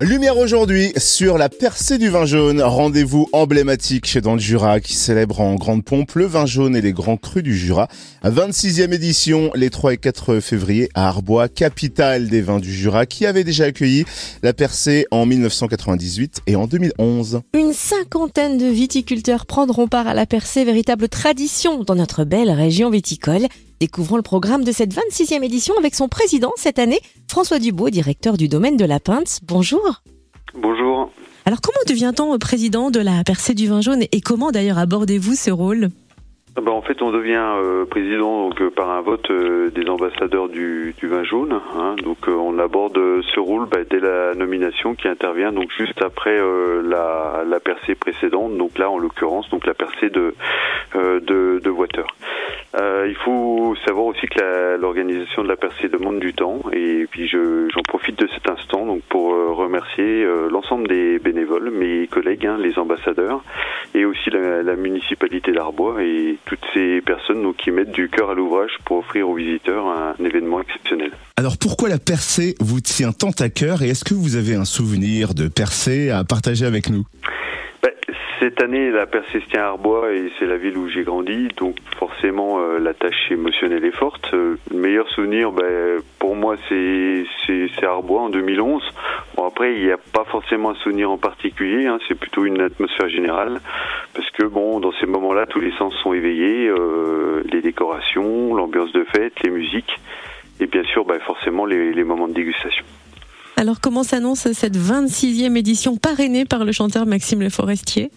Lumière aujourd'hui sur la percée du vin jaune, rendez-vous emblématique dans le Jura qui célèbre en grande pompe le vin jaune et les grands crus du Jura. 26e édition les 3 et 4 février à Arbois, capitale des vins du Jura qui avait déjà accueilli la percée en 1998 et en 2011. Une cinquantaine de viticulteurs prendront part à la percée, véritable tradition dans notre belle région viticole. Découvrons le programme de cette 26e édition avec son président cette année, François Dubois, directeur du domaine de la Pinte. Bonjour. Bonjour. Alors comment devient-on président de la percée du vin jaune et comment d'ailleurs abordez-vous ce rôle? Bah, en fait, on devient euh, président donc, euh, par un vote euh, des ambassadeurs du, du vin jaune. Hein. donc, on aborde ce rôle bah, dès la nomination qui intervient donc juste après la, la, percée précédente. Donc là, en l'occurrence, donc la percée de de, de il faut savoir aussi que l'organisation de la percée demande du temps et puis j'en profite de cet instant donc pour remercier l'ensemble des bénévoles, mes collègues, hein, les ambassadeurs et aussi la, la municipalité d'Arbois et toutes ces personnes donc, qui mettent du cœur à l'ouvrage pour offrir aux visiteurs un, événement exceptionnel. Alors pourquoi la percée vous tient tant à cœur et est-ce que vous avez un souvenir de percée à partager avec nous? Ben, cette année, la percée se tient à Arbois et c'est la ville où j'ai grandi, donc forcément euh, la tâche émotionnelle est forte. Euh, le meilleur souvenir, ben, pour moi, c'est Arbois en 2011. Après, il n'y a pas forcément un souvenir en particulier, hein, c'est plutôt une atmosphère générale, parce que bon, dans ces moments-là, tous les sens sont éveillés, euh, les décorations, l'ambiance de fête, les musiques, et bien sûr, ben, forcément les, les moments de dégustation. Alors comment s'annonce cette 26e édition parrainée par le chanteur Maxime Le Forestier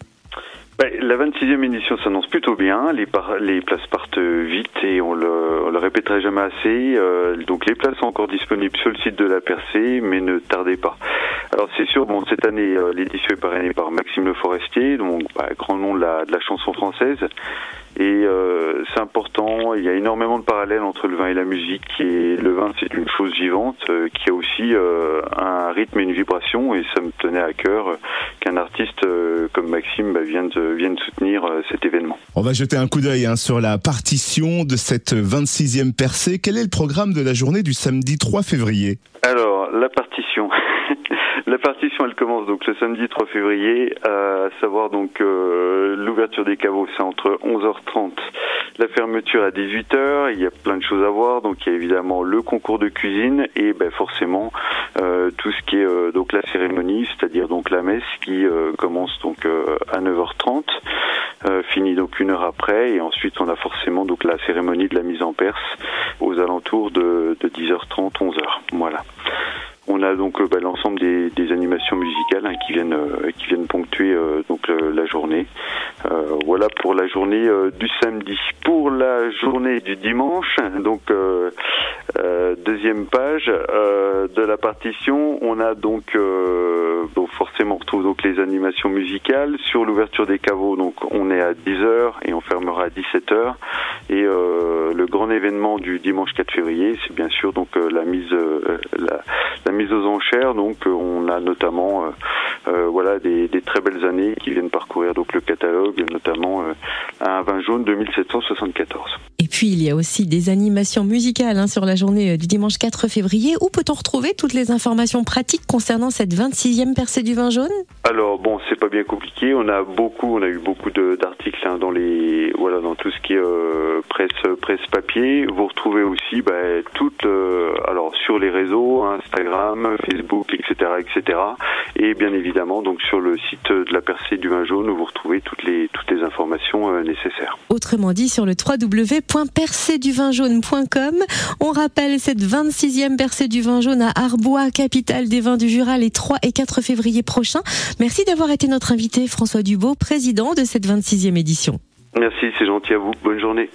la 26e édition s'annonce plutôt bien. Les, places partent vite et on le, le répétera jamais assez. Euh, donc les places sont encore disponibles sur le site de la Percée, mais ne tardez pas. Alors c'est sûr, bon cette année euh, l'édition est parrainée par Maxime Le Forestier, donc bah, grand nom de la, de la chanson française. Et euh, c'est important, il y a énormément de parallèles entre le vin et la musique. Et le vin, c'est une chose vivante euh, qui a aussi euh, un rythme et une vibration. Et ça me tenait à cœur qu'un artiste comme Maxime bah, vienne, vienne soutenir cet événement. On va jeter un coup d'œil hein, sur la partition de cette 26e percée. Quel est le programme de la journée du samedi 3 février? Alors, la partition. La partition, elle commence donc le samedi 3 février, à savoir donc euh, l'ouverture des caveaux, c'est entre 11h30, la fermeture à 18h. Il y a plein de choses à voir, donc il y a évidemment le concours de cuisine et ben forcément euh, tout ce qui est euh, donc la cérémonie, c'est-à-dire donc la messe qui commence donc à 9h30, finit donc une heure après, et ensuite on a forcément donc la cérémonie de la mise en perse aux alentours de, de 10h30, 11h. Voilà. On a donc euh, bah, l'ensemble des, animations musicales hein, qui viennent euh, qui viennent ponctuer euh, donc la journée. voilà pour la journée du samedi. Pour la journée du dimanche, donc deuxième page de la partition, on a donc bon, forcément on retrouve donc les animations musicales sur l'ouverture des caveaux. Donc on est à 10h et on fermera à 17h. Et le grand événement du dimanche 4 février, c'est bien sûr donc la mise la, la mise aux enchères. Donc euh, on a notamment euh, euh, voilà des, très belles années qui viennent parcourir donc le catalogue, notamment un vin jaune 2774. Et puis il y a aussi des animations musicales hein, sur la journée du dimanche 4 février. Où peut-on retrouver toutes les informations pratiques concernant cette 26e percée du vin jaune? Alors bon, c'est pas bien compliqué. On a beaucoup, on a eu beaucoup d'articles hein, dans les voilà dans tout ce qui est presse presse papier. Vous retrouvez aussi bah, toutes alors sur les réseaux Instagram Facebook, etc., etc. Et bien évidemment, donc sur le site de la percée du vin jaune, vous retrouvez toutes les toutes les informations euh, nécessaires. Autrement dit, sur le www.percéduvinjaune.com, on rappelle cette 26e percée du vin jaune à Arbois, capitale des vins du Jura, les 3 et 4 février prochains. Merci d'avoir été notre invité, François Dubo, président de cette 26e édition. Merci, c'est gentil à vous. Bonne journée.